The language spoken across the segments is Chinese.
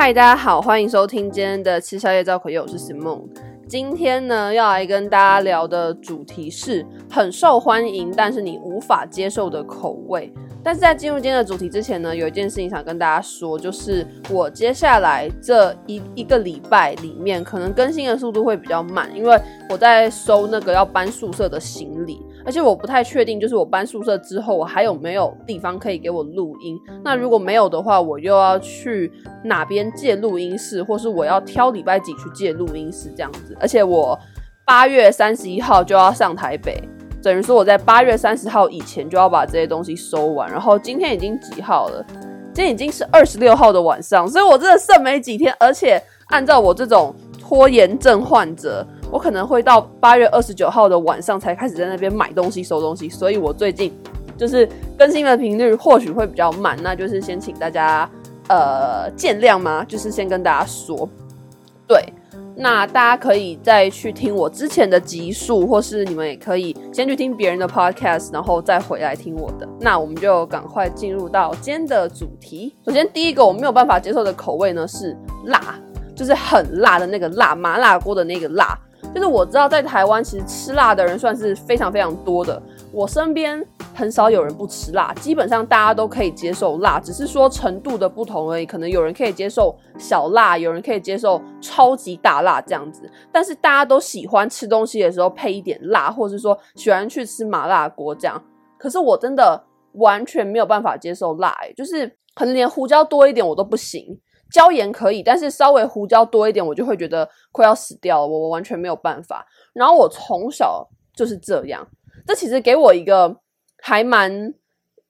嗨，大家好，欢迎收听今天的吃宵夜造口业，我是 Simon。今天呢，要来跟大家聊的主题是很受欢迎，但是你无法接受的口味。但是在进入今天的主题之前呢，有一件事情想跟大家说，就是我接下来这一一个礼拜里面，可能更新的速度会比较慢，因为我在收那个要搬宿舍的行李，而且我不太确定，就是我搬宿舍之后，我还有没有地方可以给我录音。那如果没有的话，我又要去哪边借录音室，或是我要挑礼拜几去借录音室这样子。而且我八月三十一号就要上台北。等于说我在八月三十号以前就要把这些东西收完，然后今天已经几号了？今天已经是二十六号的晚上，所以我真的剩没几天。而且按照我这种拖延症患者，我可能会到八月二十九号的晚上才开始在那边买东西、收东西，所以我最近就是更新的频率或许会比较慢，那就是先请大家呃见谅吗？就是先跟大家说，对。那大家可以再去听我之前的集数，或是你们也可以先去听别人的 podcast，然后再回来听我的。那我们就赶快进入到今天的主题。首先，第一个我没有办法接受的口味呢是辣，就是很辣的那个辣，麻辣锅的那个辣。就是我知道在台湾其实吃辣的人算是非常非常多的，我身边。很少有人不吃辣，基本上大家都可以接受辣，只是说程度的不同而已。可能有人可以接受小辣，有人可以接受超级大辣这样子。但是大家都喜欢吃东西的时候配一点辣，或者是说喜欢去吃麻辣锅这样。可是我真的完全没有办法接受辣，欸，就是可能连胡椒多一点我都不行。椒盐可以，但是稍微胡椒多一点我就会觉得快要死掉了，我我完全没有办法。然后我从小就是这样，这其实给我一个。还蛮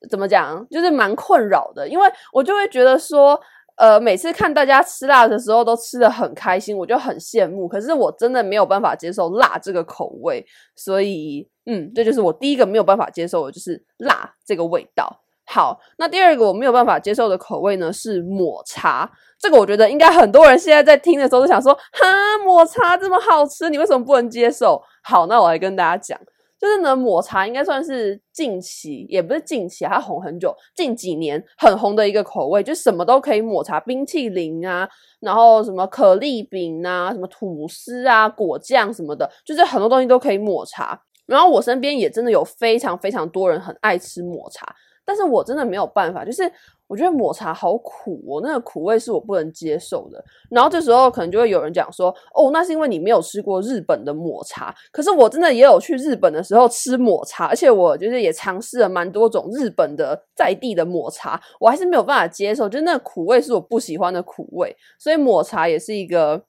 怎么讲，就是蛮困扰的，因为我就会觉得说，呃，每次看大家吃辣的时候都吃得很开心，我就很羡慕。可是我真的没有办法接受辣这个口味，所以，嗯，这就是我第一个没有办法接受的，就是辣这个味道。好，那第二个我没有办法接受的口味呢是抹茶，这个我觉得应该很多人现在在听的时候都想说，哈，抹茶这么好吃，你为什么不能接受？好，那我来跟大家讲。就是呢，抹茶应该算是近期，也不是近期，它红很久，近几年很红的一个口味，就什么都可以抹茶，冰淇淋啊，然后什么可丽饼啊，什么吐司啊，果酱什么的，就是很多东西都可以抹茶。然后我身边也真的有非常非常多人很爱吃抹茶。但是我真的没有办法，就是我觉得抹茶好苦哦，那个苦味是我不能接受的。然后这时候可能就会有人讲说，哦，那是因为你没有吃过日本的抹茶。可是我真的也有去日本的时候吃抹茶，而且我就是也尝试了蛮多种日本的在地的抹茶，我还是没有办法接受，就是那苦味是我不喜欢的苦味，所以抹茶也是一个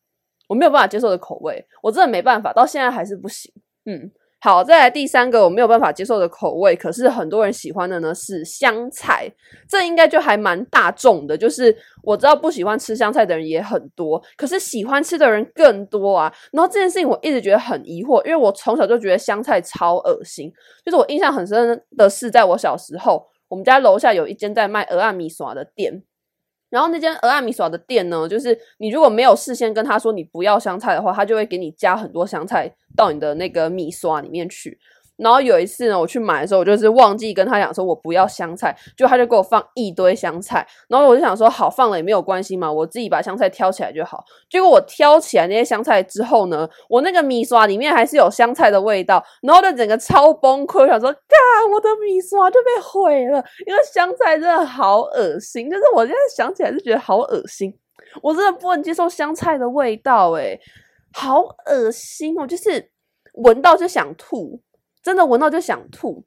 我没有办法接受的口味，我真的没办法，到现在还是不行，嗯。好，再来第三个我没有办法接受的口味，可是很多人喜欢的呢是香菜，这应该就还蛮大众的。就是我知道不喜欢吃香菜的人也很多，可是喜欢吃的人更多啊。然后这件事情我一直觉得很疑惑，因为我从小就觉得香菜超恶心。就是我印象很深的是，在我小时候，我们家楼下有一间在卖蚵仔面线的店。然后那间俄阿米索的店呢，就是你如果没有事先跟他说你不要香菜的话，他就会给你加很多香菜到你的那个米刷里面去。然后有一次呢，我去买的时候，我就是忘记跟他讲说我不要香菜，就他就给我放一堆香菜。然后我就想说，好，放了也没有关系嘛，我自己把香菜挑起来就好。结果我挑起来那些香菜之后呢，我那个米刷里面还是有香菜的味道，然后就整个超崩溃，想说，嘎，我的米刷就被毁了，因为香菜真的好恶心。就是我现在想起来就觉得好恶心，我真的不能接受香菜的味道，诶，好恶心哦，就是闻到就想吐。真的闻到就想吐，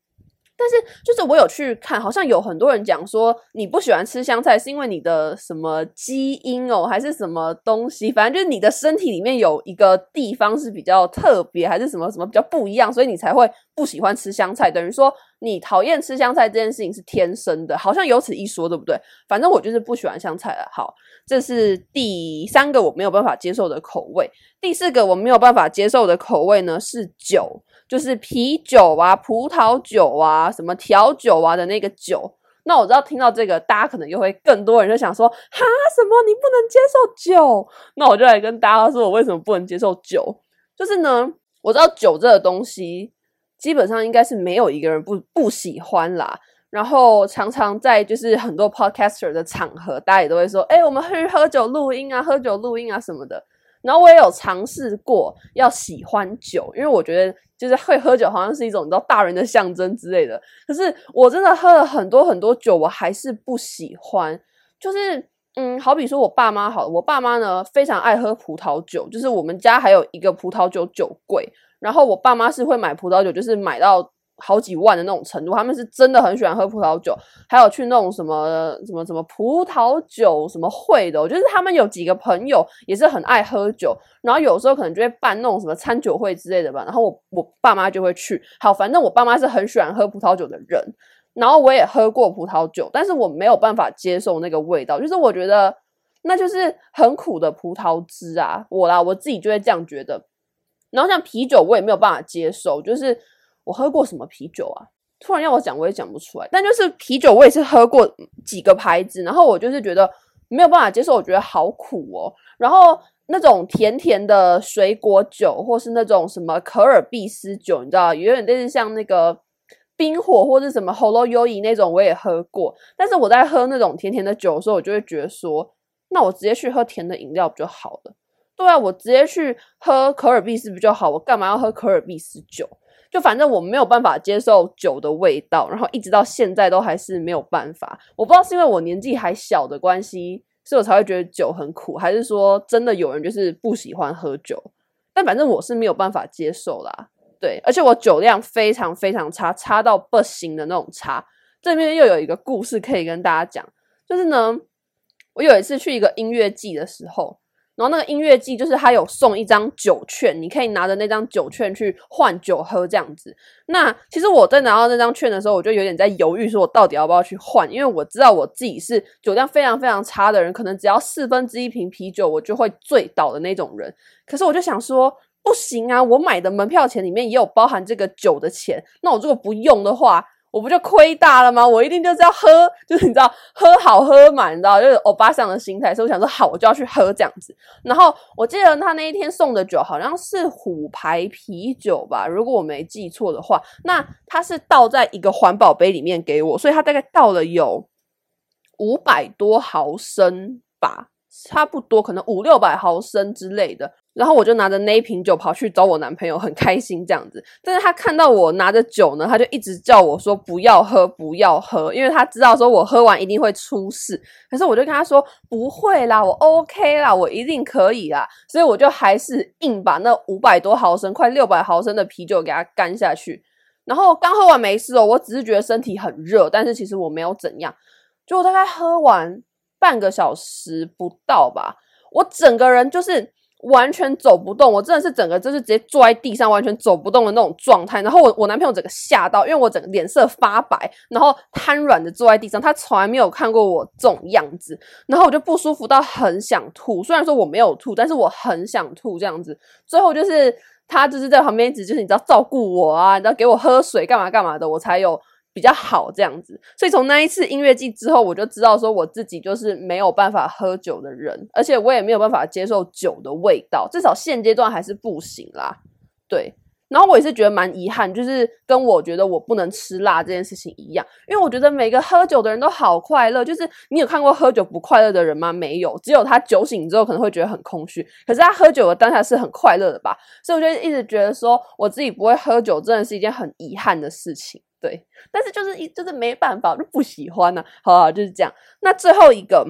但是就是我有去看，好像有很多人讲说你不喜欢吃香菜是因为你的什么基因哦，还是什么东西，反正就是你的身体里面有一个地方是比较特别，还是什么什么比较不一样，所以你才会不喜欢吃香菜。等于说你讨厌吃香菜这件事情是天生的，好像有此一说，对不对？反正我就是不喜欢香菜了。好，这是第三个我没有办法接受的口味。第四个我没有办法接受的口味呢是酒。就是啤酒啊、葡萄酒啊、什么调酒啊的那个酒。那我知道听到这个，大家可能又会更多人就想说：哈，什么你不能接受酒？那我就来跟大家说，我为什么不能接受酒。就是呢，我知道酒这个东西，基本上应该是没有一个人不不喜欢啦。然后常常在就是很多 podcaster 的场合，大家也都会说，哎，我们去喝酒录音啊，喝酒录音啊什么的。然后我也有尝试过要喜欢酒，因为我觉得就是会喝酒好像是一种你知道大人的象征之类的。可是我真的喝了很多很多酒，我还是不喜欢。就是嗯，好比说我爸妈好，我爸妈呢非常爱喝葡萄酒，就是我们家还有一个葡萄酒酒柜。然后我爸妈是会买葡萄酒，就是买到。好几万的那种程度，他们是真的很喜欢喝葡萄酒，还有去那种什么什么什么葡萄酒什么会的，就是他们有几个朋友也是很爱喝酒，然后有时候可能就会办那种什么餐酒会之类的吧，然后我我爸妈就会去。好，反正我爸妈是很喜欢喝葡萄酒的人，然后我也喝过葡萄酒，但是我没有办法接受那个味道，就是我觉得那就是很苦的葡萄汁啊，我啦我自己就会这样觉得。然后像啤酒，我也没有办法接受，就是。我喝过什么啤酒啊？突然要我讲，我也讲不出来。但就是啤酒，我也是喝过几个牌子，然后我就是觉得没有办法接受，我觉得好苦哦。然后那种甜甜的水果酒，或是那种什么可尔必斯酒，你知道，有点类似像那个冰火或是什么 Holo Yoi 那种，我也喝过。但是我在喝那种甜甜的酒的时候，我就会觉得说，那我直接去喝甜的饮料不就好了？对啊，我直接去喝可尔必斯不就好？我干嘛要喝可尔必斯酒？就反正我没有办法接受酒的味道，然后一直到现在都还是没有办法。我不知道是因为我年纪还小的关系，所以我才会觉得酒很苦，还是说真的有人就是不喜欢喝酒？但反正我是没有办法接受啦。对，而且我酒量非常非常差，差到不行的那种差。这边又有一个故事可以跟大家讲，就是呢，我有一次去一个音乐季的时候。然后那个音乐季就是他有送一张酒券，你可以拿着那张酒券去换酒喝这样子。那其实我在拿到那张券的时候，我就有点在犹豫，说我到底要不要去换，因为我知道我自己是酒量非常非常差的人，可能只要四分之一瓶啤酒我就会醉倒的那种人。可是我就想说，不行啊，我买的门票钱里面也有包含这个酒的钱，那我如果不用的话。我不就亏大了吗？我一定就是要喝，就是你知道，喝好喝满，你知道，就是欧巴桑的心态。所以我想说，好，我就要去喝这样子。然后我记得他那一天送的酒好像是虎牌啤酒吧，如果我没记错的话。那他是倒在一个环保杯里面给我，所以他大概倒了有五百多毫升吧，差不多可能五六百毫升之类的。然后我就拿着那一瓶酒跑去找我男朋友，很开心这样子。但是他看到我拿着酒呢，他就一直叫我说不要喝，不要喝，因为他知道说我喝完一定会出事。可是我就跟他说不会啦，我 OK 啦，我一定可以啦。所以我就还是硬把那五百多毫升、快六百毫升的啤酒给他干下去。然后刚喝完没事哦，我只是觉得身体很热，但是其实我没有怎样。就我大概喝完半个小时不到吧，我整个人就是。完全走不动，我真的是整个就是直接坐在地上，完全走不动的那种状态。然后我我男朋友整个吓到，因为我整个脸色发白，然后瘫软的坐在地上。他从来没有看过我这种样子，然后我就不舒服到很想吐。虽然说我没有吐，但是我很想吐这样子。最后就是他就是在旁边一直就是你知道照顾我啊，你知道给我喝水干嘛干嘛的，我才有。比较好这样子，所以从那一次音乐季之后，我就知道说我自己就是没有办法喝酒的人，而且我也没有办法接受酒的味道，至少现阶段还是不行啦。对，然后我也是觉得蛮遗憾，就是跟我觉得我不能吃辣这件事情一样，因为我觉得每个喝酒的人都好快乐。就是你有看过喝酒不快乐的人吗？没有，只有他酒醒之后可能会觉得很空虚，可是他喝酒的当下是很快乐的吧？所以我就一直觉得说我自己不会喝酒，真的是一件很遗憾的事情。对，但是就是一就是没办法，就不喜欢呢、啊。好，好，就是这样。那最后一个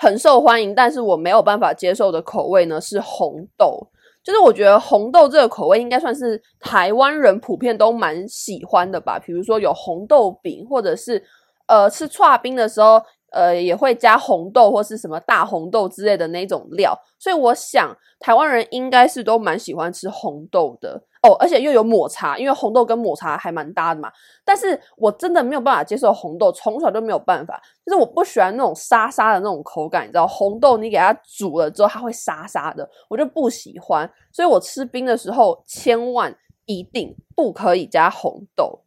很受欢迎，但是我没有办法接受的口味呢，是红豆。就是我觉得红豆这个口味应该算是台湾人普遍都蛮喜欢的吧。比如说有红豆饼，或者是呃吃剉冰的时候，呃也会加红豆或是什么大红豆之类的那种料。所以我想台湾人应该是都蛮喜欢吃红豆的。哦，而且又有抹茶，因为红豆跟抹茶还蛮搭的嘛。但是我真的没有办法接受红豆，从小就没有办法，就是我不喜欢那种沙沙的那种口感，你知道，红豆你给它煮了之后，它会沙沙的，我就不喜欢。所以我吃冰的时候，千万一定不可以加红豆。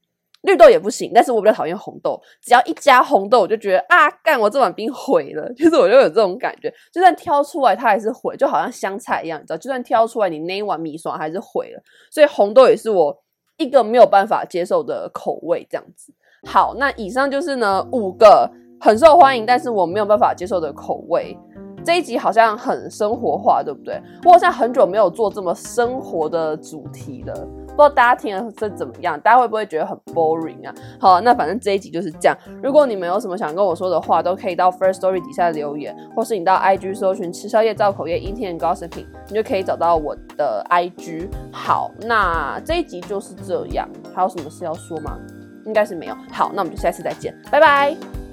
绿豆也不行，但是我比较讨厌红豆。只要一加红豆，我就觉得啊，干我这碗冰毁了。就是我就有这种感觉，就算挑出来它还是毁，就好像香菜一样，你知道，就算挑出来你那一碗米爽还是毁了。所以红豆也是我一个没有办法接受的口味，这样子。好，那以上就是呢五个很受欢迎，但是我没有办法接受的口味。这一集好像很生活化，对不对？我好像很久没有做这么生活的主题了，不知道大家听了是怎么样？大家会不会觉得很 boring 啊？好，那反正这一集就是这样。如果你们有什么想跟我说的话，都可以到 first story 底下留言，或是你到 IG 搜寻吃宵夜造口业 Eating and Gossiping，你就可以找到我的 IG。好，那这一集就是这样。还有什么事要说吗？应该是没有。好，那我们就下次再见，拜拜。